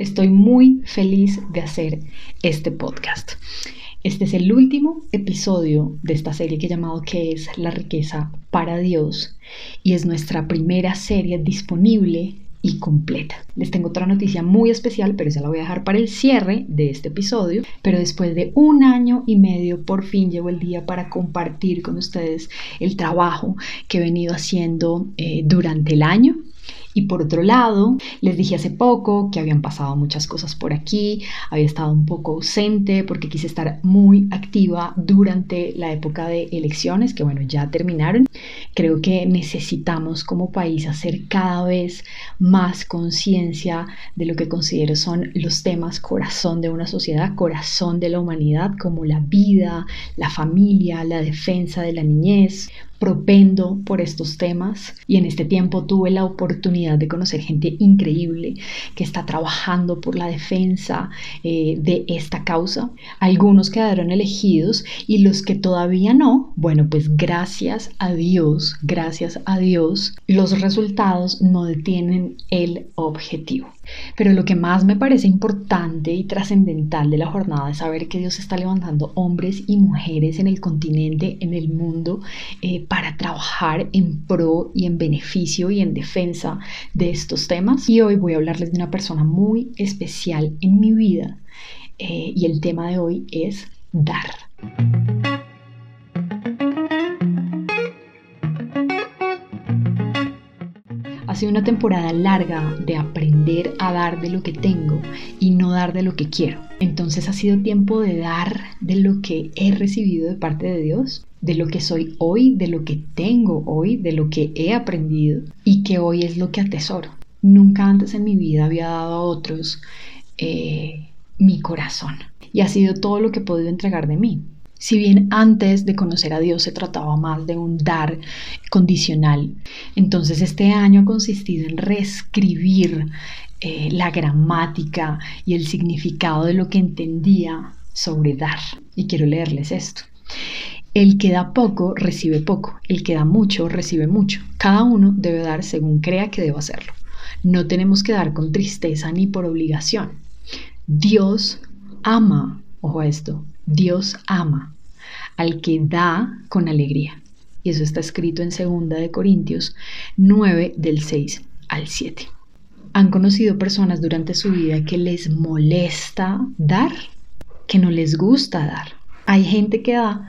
Estoy muy feliz de hacer este podcast. Este es el último episodio de esta serie que he llamado que es La riqueza para Dios y es nuestra primera serie disponible y completa. Les tengo otra noticia muy especial, pero esa la voy a dejar para el cierre de este episodio. Pero después de un año y medio, por fin llegó el día para compartir con ustedes el trabajo que he venido haciendo eh, durante el año y por otro lado, les dije hace poco que habían pasado muchas cosas por aquí, había estado un poco ausente porque quise estar muy activa durante la época de elecciones, que bueno, ya terminaron. Creo que necesitamos como país hacer cada vez más conciencia de lo que considero son los temas corazón de una sociedad, corazón de la humanidad, como la vida, la familia, la defensa de la niñez, propendo por estos temas y en este tiempo tuve la oportunidad de conocer gente increíble que está trabajando por la defensa eh, de esta causa. Algunos quedaron elegidos y los que todavía no, bueno, pues gracias a Dios, gracias a Dios, los resultados no detienen el objetivo. Pero lo que más me parece importante y trascendental de la jornada es saber que Dios está levantando hombres y mujeres en el continente, en el mundo, eh, para trabajar en pro y en beneficio y en defensa de estos temas. Y hoy voy a hablarles de una persona muy especial en mi vida eh, y el tema de hoy es dar. Ha sido una temporada larga de aprender a dar de lo que tengo y no dar de lo que quiero. Entonces ha sido tiempo de dar de lo que he recibido de parte de Dios, de lo que soy hoy, de lo que tengo hoy, de lo que he aprendido y que hoy es lo que atesoro. Nunca antes en mi vida había dado a otros eh, mi corazón y ha sido todo lo que he podido entregar de mí. Si bien antes de conocer a Dios se trataba más de un dar condicional, entonces este año ha consistido en reescribir eh, la gramática y el significado de lo que entendía sobre dar. Y quiero leerles esto. El que da poco recibe poco, el que da mucho recibe mucho. Cada uno debe dar según crea que debe hacerlo. No tenemos que dar con tristeza ni por obligación. Dios ama, ojo a esto, Dios ama al que da con alegría. Y eso está escrito en 2 de Corintios 9 del 6 al 7. ¿Han conocido personas durante su vida que les molesta dar? Que no les gusta dar. Hay gente que da,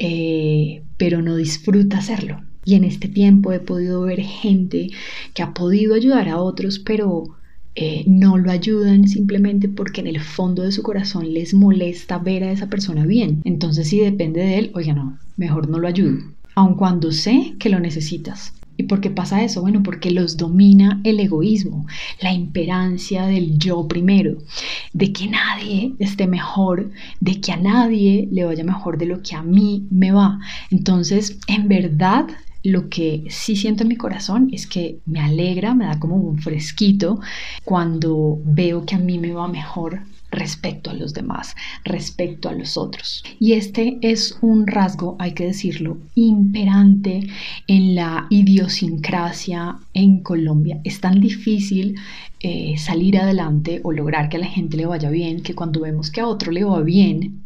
eh, pero no disfruta hacerlo. Y en este tiempo he podido ver gente que ha podido ayudar a otros, pero eh, no lo ayudan simplemente porque en el fondo de su corazón les molesta ver a esa persona bien. Entonces si depende de él, oiga no, mejor no lo ayudo, aun cuando sé que lo necesitas. ¿Y por qué pasa eso? Bueno, porque los domina el egoísmo, la imperancia del yo primero, de que nadie esté mejor, de que a nadie le vaya mejor de lo que a mí me va. Entonces, en verdad, lo que sí siento en mi corazón es que me alegra, me da como un fresquito cuando veo que a mí me va mejor respecto a los demás, respecto a los otros. Y este es un rasgo, hay que decirlo, imperante en la idiosincrasia en Colombia. Es tan difícil eh, salir adelante o lograr que a la gente le vaya bien que cuando vemos que a otro le va bien,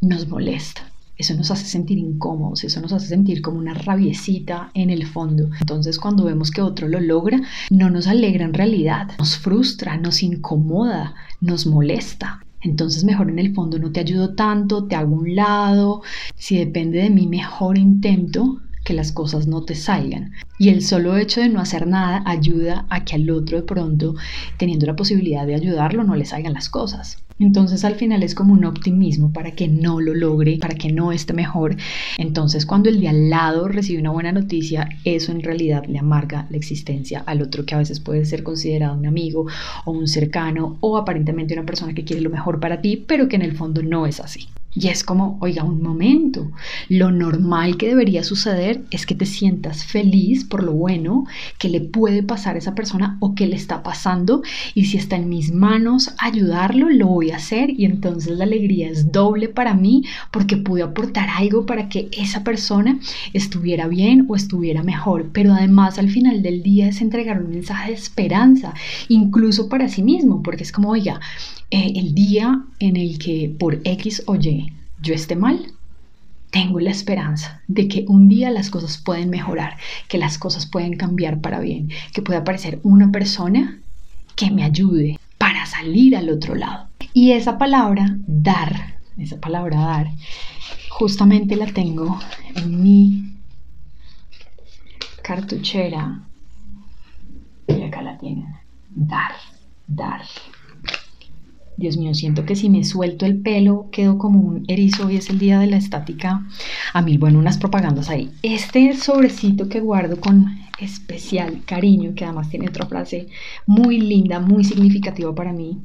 nos molesta eso nos hace sentir incómodos, eso nos hace sentir como una rabiecita en el fondo. Entonces cuando vemos que otro lo logra, no nos alegra en realidad, nos frustra, nos incomoda, nos molesta. Entonces mejor en el fondo no te ayudo tanto, te hago un lado, si depende de mí mejor intento que las cosas no te salgan. Y el solo hecho de no hacer nada ayuda a que al otro de pronto, teniendo la posibilidad de ayudarlo, no le salgan las cosas. Entonces al final es como un optimismo para que no lo logre, para que no esté mejor. Entonces cuando el de al lado recibe una buena noticia, eso en realidad le amarga la existencia al otro que a veces puede ser considerado un amigo o un cercano o aparentemente una persona que quiere lo mejor para ti, pero que en el fondo no es así. Y es como, oiga, un momento, lo normal que debería suceder es que te sientas feliz por lo bueno que le puede pasar a esa persona o que le está pasando y si está en mis manos ayudarlo, lo voy a hacer y entonces la alegría es doble para mí porque pude aportar algo para que esa persona estuviera bien o estuviera mejor. Pero además al final del día es entregar un mensaje de esperanza, incluso para sí mismo, porque es como, oiga, eh, el día en el que por X o Y yo esté mal, tengo la esperanza de que un día las cosas pueden mejorar, que las cosas pueden cambiar para bien, que pueda aparecer una persona que me ayude para salir al otro lado. Y esa palabra, dar, esa palabra dar, justamente la tengo en mi cartuchera. Y acá la tienen. Dar, dar. Dios mío, siento que si me suelto el pelo quedo como un erizo y es el día de la estática. A mí, bueno, unas propagandas ahí. Este sobrecito que guardo con especial cariño, que además tiene otra frase muy linda, muy significativa para mí,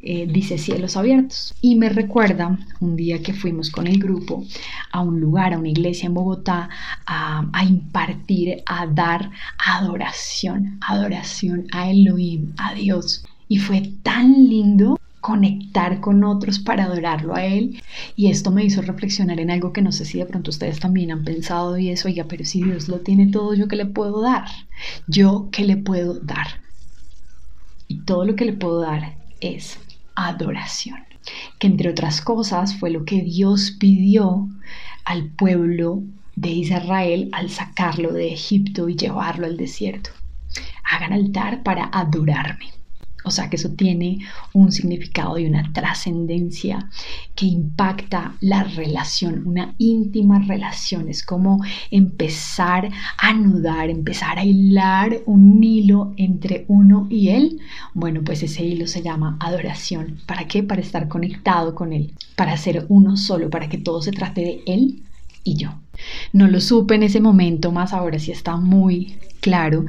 eh, dice cielos abiertos. Y me recuerda un día que fuimos con el grupo a un lugar, a una iglesia en Bogotá, a, a impartir, a dar adoración, adoración a Elohim, a Dios. Y fue tan lindo conectar con otros para adorarlo a Él. Y esto me hizo reflexionar en algo que no sé si de pronto ustedes también han pensado y es, oiga, pero si Dios lo tiene todo, ¿yo qué le puedo dar? ¿Yo qué le puedo dar? Y todo lo que le puedo dar es adoración, que entre otras cosas fue lo que Dios pidió al pueblo de Israel al sacarlo de Egipto y llevarlo al desierto. Hagan altar para adorarme. O sea que eso tiene un significado y una trascendencia que impacta la relación, una íntima relación. Es como empezar a anudar, empezar a hilar un hilo entre uno y él. Bueno, pues ese hilo se llama adoración. ¿Para qué? Para estar conectado con él, para ser uno solo, para que todo se trate de él y yo. No lo supe en ese momento, más ahora sí está muy claro.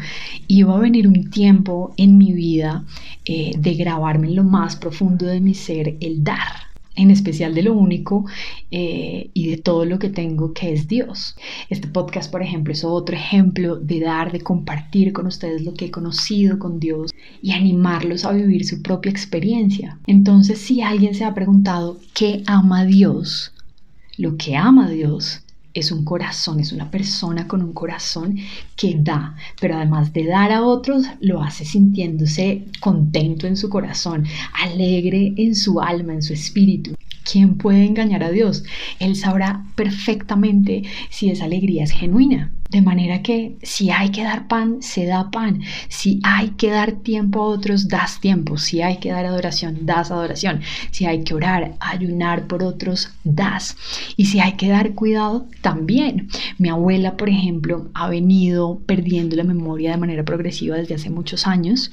Iba a venir un tiempo en mi vida eh, de grabarme en lo más profundo de mi ser el dar en especial de lo único eh, y de todo lo que tengo que es Dios. Este podcast, por ejemplo, es otro ejemplo de dar, de compartir con ustedes lo que he conocido con Dios y animarlos a vivir su propia experiencia. Entonces, si alguien se ha preguntado qué ama Dios, lo que ama Dios es un corazón, es una persona con un corazón que da, pero además de dar a otros, lo hace sintiéndose contento en su corazón, alegre en su alma, en su espíritu. ¿Quién puede engañar a Dios? Él sabrá perfectamente si esa alegría es genuina. De manera que si hay que dar pan, se da pan. Si hay que dar tiempo a otros, das tiempo. Si hay que dar adoración, das adoración. Si hay que orar, ayunar por otros, das. Y si hay que dar cuidado, también. Mi abuela, por ejemplo, ha venido perdiendo la memoria de manera progresiva desde hace muchos años.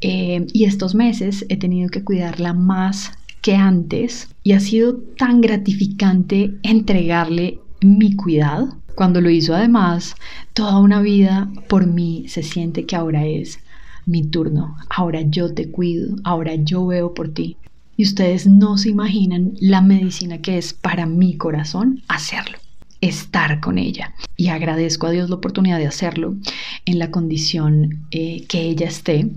Eh, y estos meses he tenido que cuidarla más que antes y ha sido tan gratificante entregarle mi cuidado cuando lo hizo además toda una vida por mí, se siente que ahora es mi turno, ahora yo te cuido, ahora yo veo por ti. Y ustedes no se imaginan la medicina que es para mi corazón hacerlo, estar con ella. Y agradezco a Dios la oportunidad de hacerlo en la condición eh, que ella esté.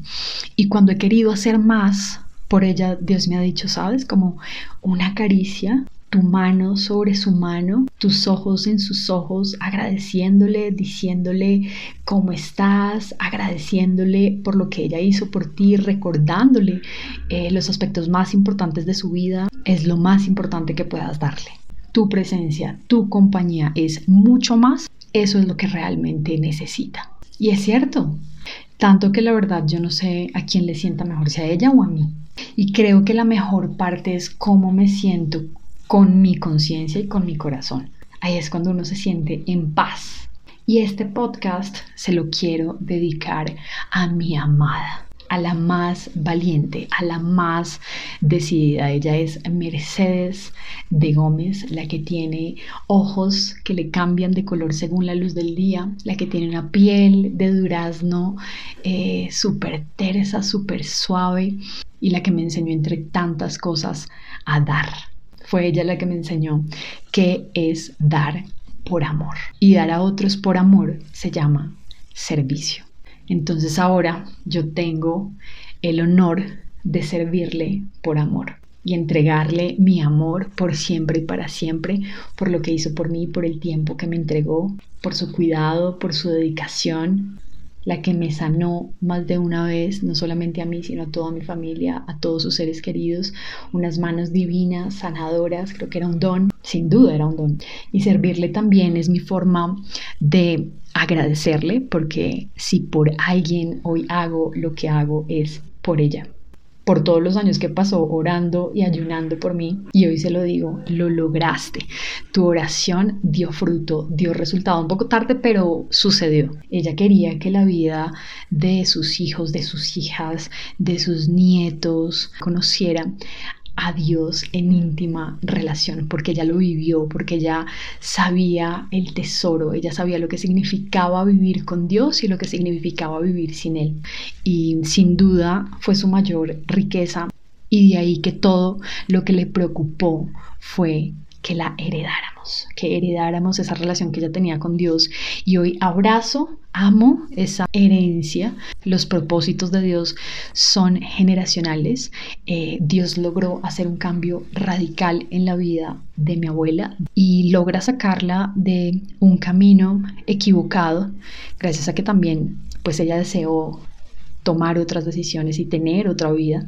Y cuando he querido hacer más por ella, Dios me ha dicho, ¿sabes? Como una caricia, tu mano sobre su mano, tus ojos en sus ojos, agradeciéndole, diciéndole cómo estás, agradeciéndole por lo que ella hizo por ti, recordándole eh, los aspectos más importantes de su vida, es lo más importante que puedas darle. Tu presencia, tu compañía es mucho más, eso es lo que realmente necesita. Y es cierto, tanto que la verdad yo no sé a quién le sienta mejor, si a ella o a mí. Y creo que la mejor parte es cómo me siento con mi conciencia y con mi corazón. Ahí es cuando uno se siente en paz. Y este podcast se lo quiero dedicar a mi amada, a la más valiente, a la más decidida. Ella es Mercedes de Gómez, la que tiene ojos que le cambian de color según la luz del día, la que tiene una piel de durazno eh, súper tersa, súper suave y la que me enseñó entre tantas cosas a dar fue ella la que me enseñó qué es dar por amor. Y dar a otros por amor se llama servicio. Entonces ahora yo tengo el honor de servirle por amor y entregarle mi amor por siempre y para siempre, por lo que hizo por mí, por el tiempo que me entregó, por su cuidado, por su dedicación, la que me sanó más de una vez, no solamente a mí, sino a toda mi familia, a todos sus seres queridos, unas manos divinas, sanadoras, creo que era un don, sin duda era un don. Y servirle también es mi forma de agradecerle, porque si por alguien hoy hago lo que hago es por ella por todos los años que pasó orando y ayunando por mí. Y hoy se lo digo, lo lograste. Tu oración dio fruto, dio resultado. Un poco tarde, pero sucedió. Ella quería que la vida de sus hijos, de sus hijas, de sus nietos conociera a Dios en íntima relación, porque ella lo vivió, porque ella sabía el tesoro, ella sabía lo que significaba vivir con Dios y lo que significaba vivir sin Él. Y sin duda fue su mayor riqueza y de ahí que todo lo que le preocupó fue que la heredáramos, que heredáramos esa relación que ella tenía con Dios. Y hoy abrazo, amo esa herencia. Los propósitos de Dios son generacionales. Eh, Dios logró hacer un cambio radical en la vida de mi abuela y logra sacarla de un camino equivocado, gracias a que también pues ella deseó tomar otras decisiones y tener otra vida.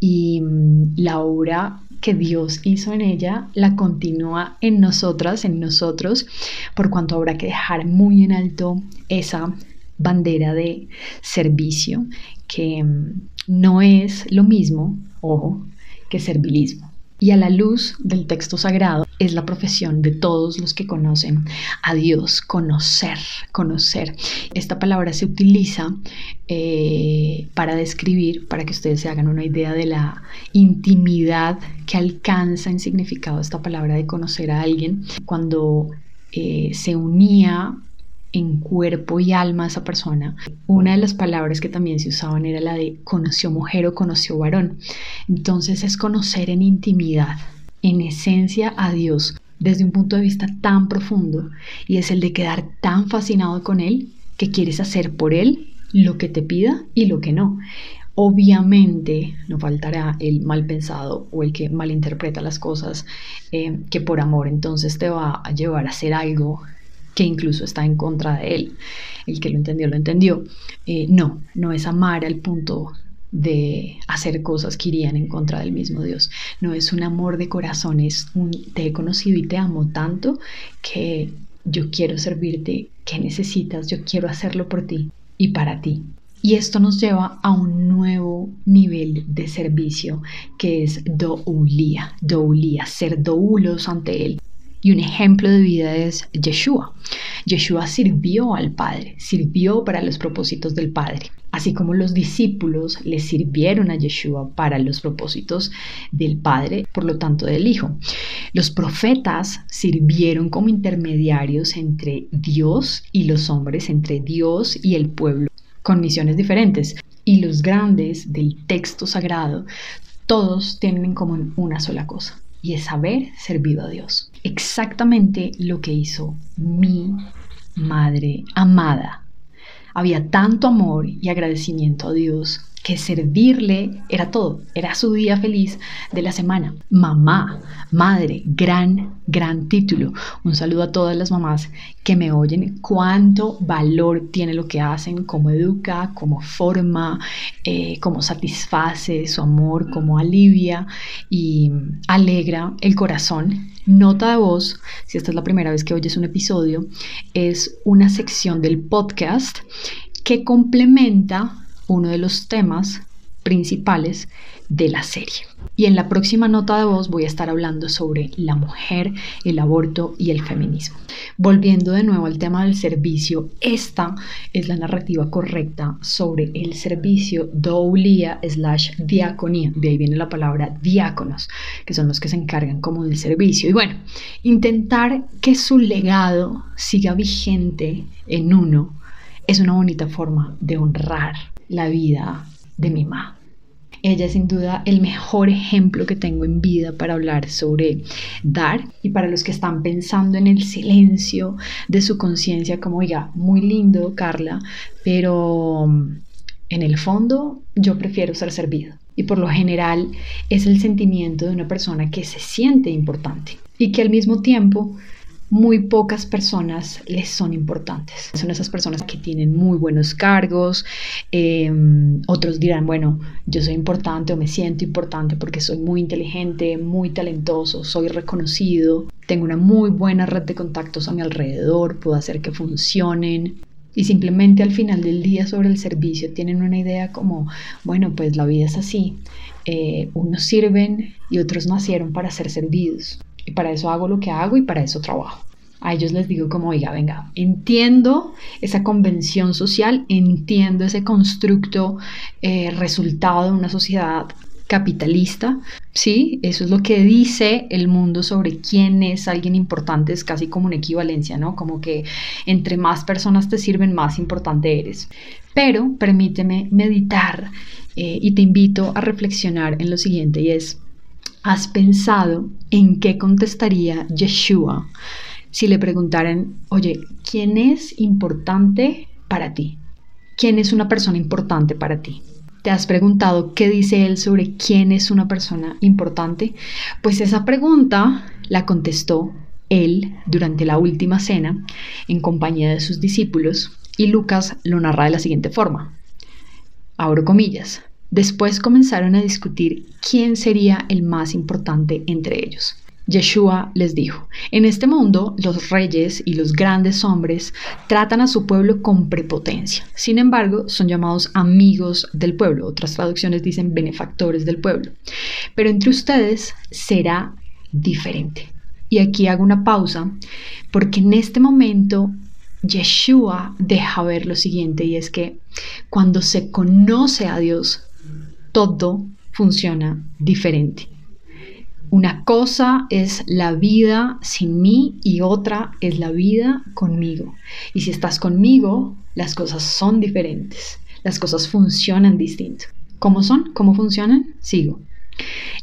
Y mm, la obra que Dios hizo en ella la continúa en nosotras, en nosotros, por cuanto habrá que dejar muy en alto esa bandera de servicio, que mm, no es lo mismo, ojo, que servilismo. Y a la luz del texto sagrado es la profesión de todos los que conocen a Dios, conocer, conocer. Esta palabra se utiliza eh, para describir, para que ustedes se hagan una idea de la intimidad que alcanza en significado esta palabra de conocer a alguien, cuando eh, se unía en cuerpo y alma a esa persona. Una de las palabras que también se usaban era la de conoció mujer o conoció varón. Entonces es conocer en intimidad, en esencia a Dios desde un punto de vista tan profundo y es el de quedar tan fascinado con Él que quieres hacer por Él lo que te pida y lo que no. Obviamente no faltará el mal pensado o el que malinterpreta las cosas eh, que por amor entonces te va a llevar a hacer algo que incluso está en contra de él. El que lo entendió, lo entendió. Eh, no, no es amar al punto de hacer cosas que irían en contra del mismo Dios. No es un amor de corazón, es un te he conocido y te amo tanto que yo quiero servirte, que necesitas, yo quiero hacerlo por ti y para ti. Y esto nos lleva a un nuevo nivel de servicio que es doulía, doulía, ser doulos ante Él. Y un ejemplo de vida es Yeshua. Yeshua sirvió al Padre, sirvió para los propósitos del Padre, así como los discípulos le sirvieron a Yeshua para los propósitos del Padre, por lo tanto del Hijo. Los profetas sirvieron como intermediarios entre Dios y los hombres, entre Dios y el pueblo, con misiones diferentes. Y los grandes del texto sagrado, todos tienen en común una sola cosa, y es haber servido a Dios. Exactamente lo que hizo mi madre amada. Había tanto amor y agradecimiento a Dios que servirle era todo, era su día feliz de la semana. Mamá, madre, gran, gran título. Un saludo a todas las mamás que me oyen, cuánto valor tiene lo que hacen, cómo educa, cómo forma, eh, cómo satisface su amor, cómo alivia y alegra el corazón. Nota de voz, si esta es la primera vez que oyes un episodio, es una sección del podcast que complementa uno de los temas principales de la serie. Y en la próxima nota de voz voy a estar hablando sobre la mujer, el aborto y el feminismo. Volviendo de nuevo al tema del servicio, esta es la narrativa correcta sobre el servicio doulía slash diaconía. De ahí viene la palabra diáconos, que son los que se encargan como del servicio. Y bueno, intentar que su legado siga vigente en uno es una bonita forma de honrar la vida de mi mamá. Ella es sin duda el mejor ejemplo que tengo en vida para hablar sobre dar y para los que están pensando en el silencio de su conciencia como, oiga, muy lindo, Carla, pero en el fondo yo prefiero ser servido. Y por lo general es el sentimiento de una persona que se siente importante y que al mismo tiempo muy pocas personas les son importantes. Son esas personas que tienen muy buenos cargos, em, otros dirán, bueno, yo soy importante o me siento importante porque soy muy inteligente, muy talentoso, soy reconocido, tengo una muy buena red de contactos a mi alrededor, puedo hacer que funcionen. Y simplemente al final del día sobre el servicio tienen una idea como, bueno, pues la vida es así. Eh, unos sirven y otros nacieron para ser servidos. Y para eso hago lo que hago y para eso trabajo. A ellos les digo como, oiga, venga, entiendo esa convención social, entiendo ese constructo eh, resultado de una sociedad capitalista, ¿sí? Eso es lo que dice el mundo sobre quién es alguien importante, es casi como una equivalencia, ¿no? Como que entre más personas te sirven, más importante eres. Pero permíteme meditar eh, y te invito a reflexionar en lo siguiente y es, ¿Has pensado en qué contestaría Yeshua si le preguntaran, oye, ¿quién es importante para ti? ¿Quién es una persona importante para ti? ¿Te has preguntado qué dice él sobre quién es una persona importante? Pues esa pregunta la contestó él durante la última cena en compañía de sus discípulos y Lucas lo narra de la siguiente forma. Abro comillas. Después comenzaron a discutir quién sería el más importante entre ellos. Yeshua les dijo, en este mundo los reyes y los grandes hombres tratan a su pueblo con prepotencia. Sin embargo, son llamados amigos del pueblo. Otras traducciones dicen benefactores del pueblo. Pero entre ustedes será diferente. Y aquí hago una pausa porque en este momento Yeshua deja ver lo siguiente y es que cuando se conoce a Dios, todo funciona diferente. Una cosa es la vida sin mí y otra es la vida conmigo. Y si estás conmigo, las cosas son diferentes. Las cosas funcionan distinto. ¿Cómo son? ¿Cómo funcionan? Sigo.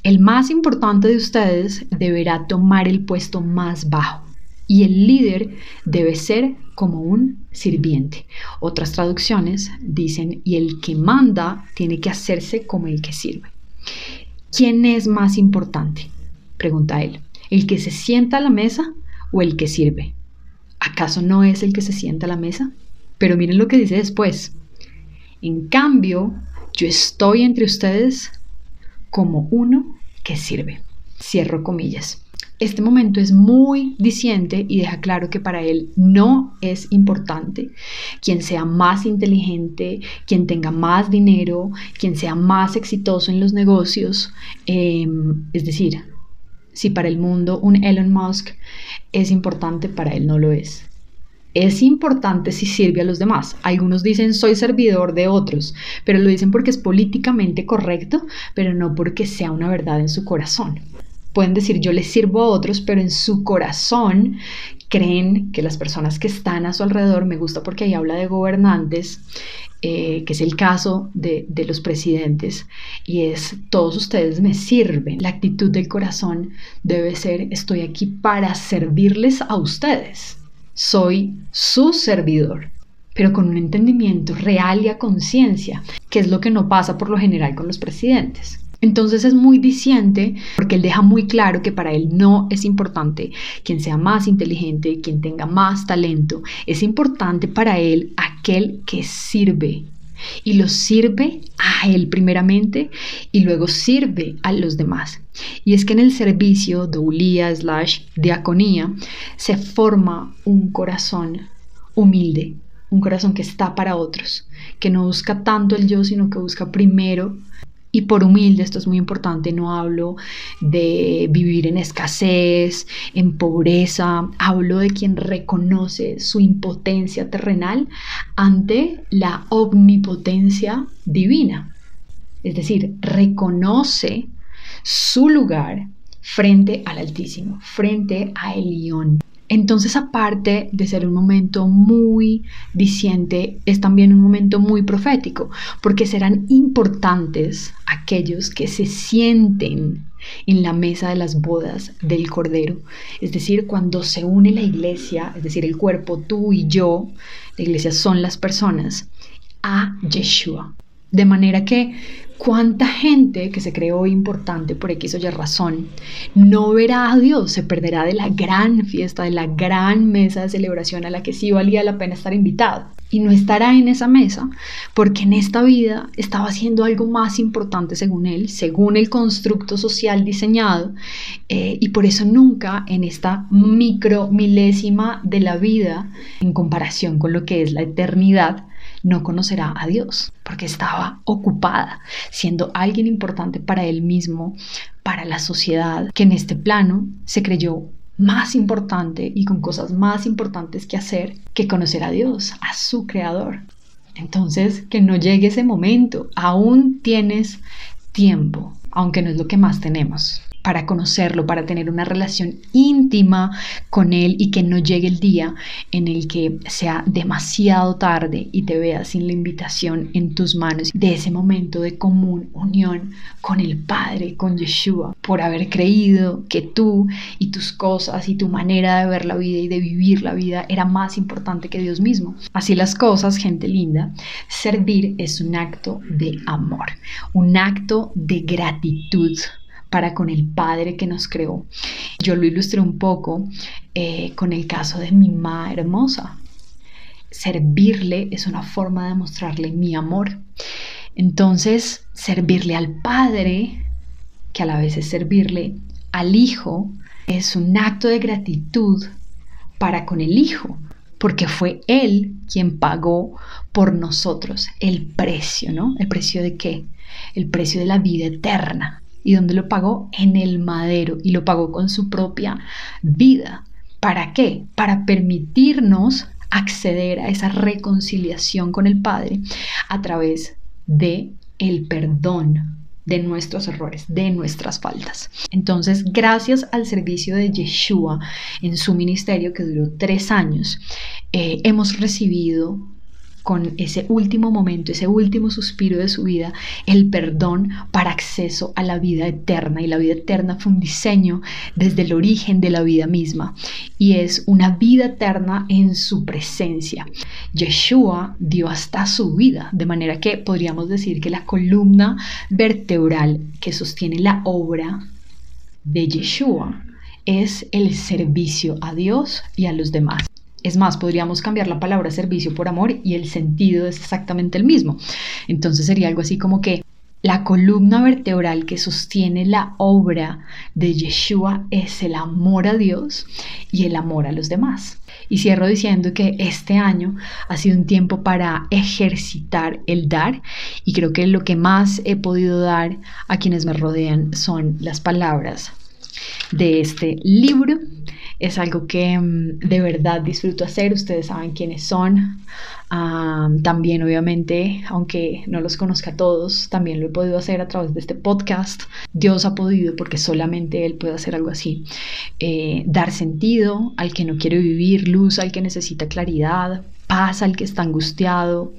El más importante de ustedes deberá tomar el puesto más bajo y el líder debe ser como un sirviente. Otras traducciones dicen, y el que manda tiene que hacerse como el que sirve. ¿Quién es más importante? Pregunta él. ¿El que se sienta a la mesa o el que sirve? ¿Acaso no es el que se sienta a la mesa? Pero miren lo que dice después. En cambio, yo estoy entre ustedes como uno que sirve. Cierro comillas. Este momento es muy diciente y deja claro que para él no es importante quien sea más inteligente, quien tenga más dinero, quien sea más exitoso en los negocios. Em, es decir, si para el mundo un Elon Musk es importante, para él no lo es. Es importante si sirve a los demás. Algunos dicen soy servidor de otros, pero lo dicen porque es políticamente correcto, pero no porque sea una verdad en su corazón. Pueden decir yo les sirvo a otros, pero en su corazón creen que las personas que están a su alrededor, me gusta porque ahí habla de gobernantes, eh, que es el caso de, de, los presidentes, y es todos ustedes me sirven. La actitud del corazón debe ser estoy aquí para servirles a ustedes. Soy su servidor pero con un entendimiento real y a conciencia, que es lo que no pasa por lo general con los presidentes. Entonces es muy diciente porque él deja muy claro que para él no es importante quien sea más inteligente, quien tenga más talento. Es importante para él aquel que sirve. Y lo sirve a él primeramente y luego sirve a los demás. Y es que en el servicio de Ulía slash diaconía se forma un corazón humilde, un corazón que está para otros, que no busca tanto el yo, sino que busca primero y por humilde, esto es muy importante, no hablo de vivir en escasez, en pobreza, hablo de quien reconoce su impotencia terrenal ante la omnipotencia divina. Es decir, reconoce su lugar frente al Altísimo, frente a Elión. Entonces, aparte de ser un momento muy diciente, es también un momento muy profético, porque serán importantes aquellos que se sienten en la mesa de las bodas del Cordero. Es decir, cuando se une la iglesia, es decir, el cuerpo, tú y yo, la iglesia son las personas, a Yeshua. De manera que cuánta gente que se creó importante por X o Y razón no verá a Dios, se perderá de la gran fiesta, de la gran mesa de celebración a la que sí valía la pena estar invitado. Y no estará en esa mesa porque en esta vida estaba haciendo algo más importante según él, según el constructo social diseñado, eh, y por eso nunca en esta micro milésima de la vida, en comparación con lo que es la eternidad, no conocerá a Dios, porque estaba ocupada, siendo alguien importante para él mismo, para la sociedad, que en este plano se creyó más importante y con cosas más importantes que hacer que conocer a Dios, a su creador. Entonces, que no llegue ese momento, aún tienes tiempo, aunque no es lo que más tenemos para conocerlo, para tener una relación íntima con Él y que no llegue el día en el que sea demasiado tarde y te veas sin la invitación en tus manos de ese momento de común unión con el Padre, con Yeshua, por haber creído que tú y tus cosas y tu manera de ver la vida y de vivir la vida era más importante que Dios mismo. Así las cosas, gente linda, servir es un acto de amor, un acto de gratitud para con el Padre que nos creó. Yo lo ilustré un poco eh, con el caso de mi mamá hermosa. Servirle es una forma de mostrarle mi amor. Entonces, servirle al Padre, que a la vez es servirle al Hijo, es un acto de gratitud para con el Hijo, porque fue Él quien pagó por nosotros el precio, ¿no? ¿El precio de qué? El precio de la vida eterna. ¿Y dónde lo pagó? En el madero y lo pagó con su propia vida. ¿Para qué? Para permitirnos acceder a esa reconciliación con el Padre a través de el perdón de nuestros errores, de nuestras faltas. Entonces, gracias al servicio de Yeshua en su ministerio que duró tres años, eh, hemos recibido con ese último momento, ese último suspiro de su vida, el perdón para acceso a la vida eterna. Y la vida eterna fue un diseño desde el origen de la vida misma y es una vida eterna en su presencia. Yeshua dio hasta su vida, de manera que podríamos decir que la columna vertebral que sostiene la obra de Yeshua es el servicio a Dios y a los demás. Es más, podríamos cambiar la palabra servicio por amor y el sentido es exactamente el mismo. Entonces sería algo así como que la columna vertebral que sostiene la obra de Yeshua es el amor a Dios y el amor a los demás. Y cierro diciendo que este año ha sido un tiempo para ejercitar el dar y creo que lo que más he podido dar a quienes me rodean son las palabras de este libro es algo que mm, de verdad disfruto hacer, ustedes saben quiénes son. también obviamente, aunque no los conozca a todos, también lo he podido hacer a través de este podcast. Dios ha podido, porque solamente Él puede hacer algo así, eh, dar sentido al que no quiere vivir, luz al que necesita claridad, paz al que está angustiado.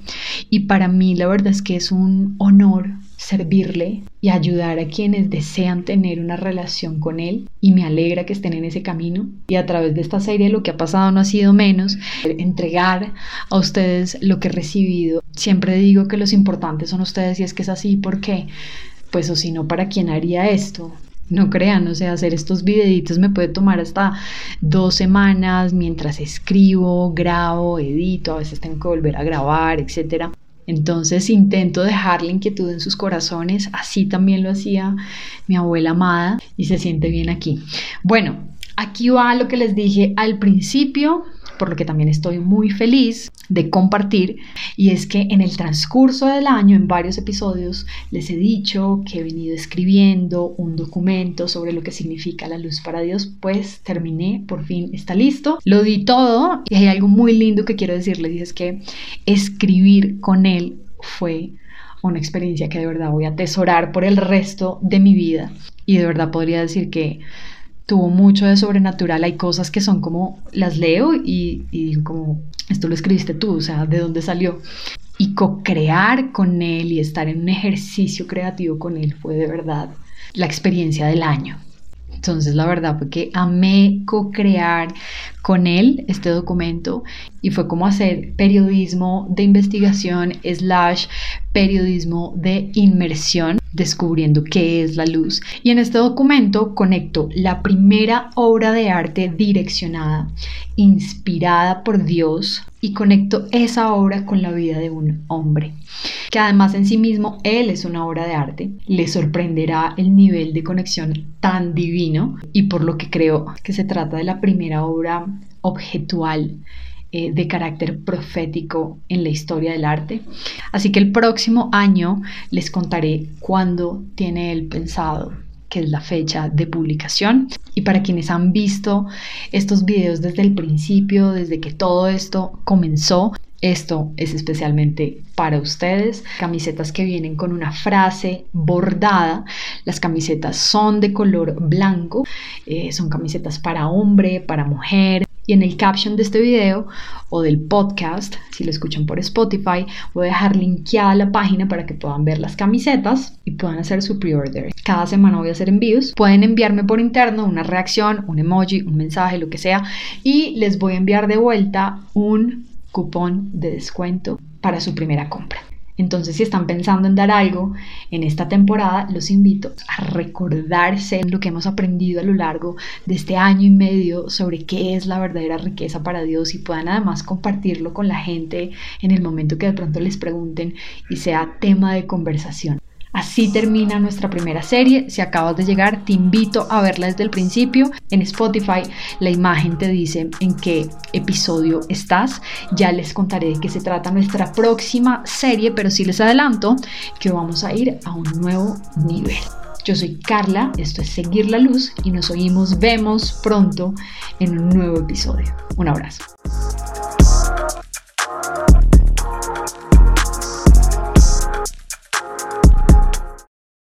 Y para mí la verdad es que es un honor servirle y ayudar a quienes desean tener una relación con Él. Y me alegra que estén en ese camino. Y a través de esta serie lo que ha pasado no ha sido menos. Entregar a ustedes lo que he recibido. Siempre digo que los importantes son ustedes y es que es así porque pues o si no para quién haría esto no crean, o sea, hacer estos videitos me puede tomar hasta dos semanas mientras escribo, grabo, edito, a veces tengo que volver a grabar, etcétera. Entonces intento dejar la inquietud en sus corazones, así también lo hacía mi abuela amada y se siente bien aquí. Bueno, aquí va lo que les dije al principio, por lo que también estoy muy feliz de compartir, y es que en el transcurso del año, en varios episodios, les he dicho que he venido escribiendo un documento sobre lo que significa la luz para Dios, pues terminé, por fin está listo, lo di todo y hay algo muy lindo que quiero decirles y es que escribir con él fue una experiencia que de verdad voy a atesorar por el resto de mi vida. Y de verdad podría decir que tuvo mucho de sobrenatural. Hay cosas que son como, las leo y, y digo como, esto lo escribiste tú, o sea, ¿de dónde salió? Y co-crear con él y estar en un ejercicio creativo con él fue de verdad la experiencia del año. Entonces la verdad fue que amé co-crear con él este documento y fue como hacer periodismo de investigación slash periodismo de inmersión descubriendo qué es la luz. Y en este documento conecto la primera obra de arte direccionada, inspirada por Dios, y conecto esa obra con la vida de un hombre, que además en sí mismo él es una obra de arte. Le sorprenderá el nivel de conexión tan divino y por lo que creo que se trata de la primera obra objetual eh, de carácter profético en la historia del arte. Así que el próximo año les contaré cuándo tiene él pensado que es la fecha de publicación. Y para quienes han visto estos videos desde el principio, desde que todo esto comenzó, esto es especialmente para ustedes. Camisetas que vienen con una frase bordada. Las camisetas son de color blanco. Eh, son camisetas para hombre, para mujer. Y en el caption de este video o del podcast, si lo escuchan por Spotify, voy a dejar linkeada la página para que puedan ver las camisetas y puedan hacer su pre-order. Cada semana voy a hacer envíos. Pueden enviarme por interno una reacción, un emoji, un mensaje, lo que sea, y les voy a enviar de vuelta un cupón de descuento para su primera compra. Entonces, si están pensando en dar algo en esta temporada, los invito a recordarse lo que hemos aprendido a lo largo de este año y medio sobre qué es la verdadera riqueza para Dios y puedan además compartirlo con la gente en el momento que de pronto les pregunten y sea tema de conversación. Así termina nuestra primera serie. Si acabas de llegar, te invito a verla desde el principio. En Spotify la imagen te dice en qué episodio estás. Ya les contaré de qué se trata nuestra próxima serie, pero sí les adelanto que vamos a ir a un nuevo nivel. Yo soy Carla, esto es Seguir la Luz y nos oímos, vemos pronto en un nuevo episodio. Un abrazo.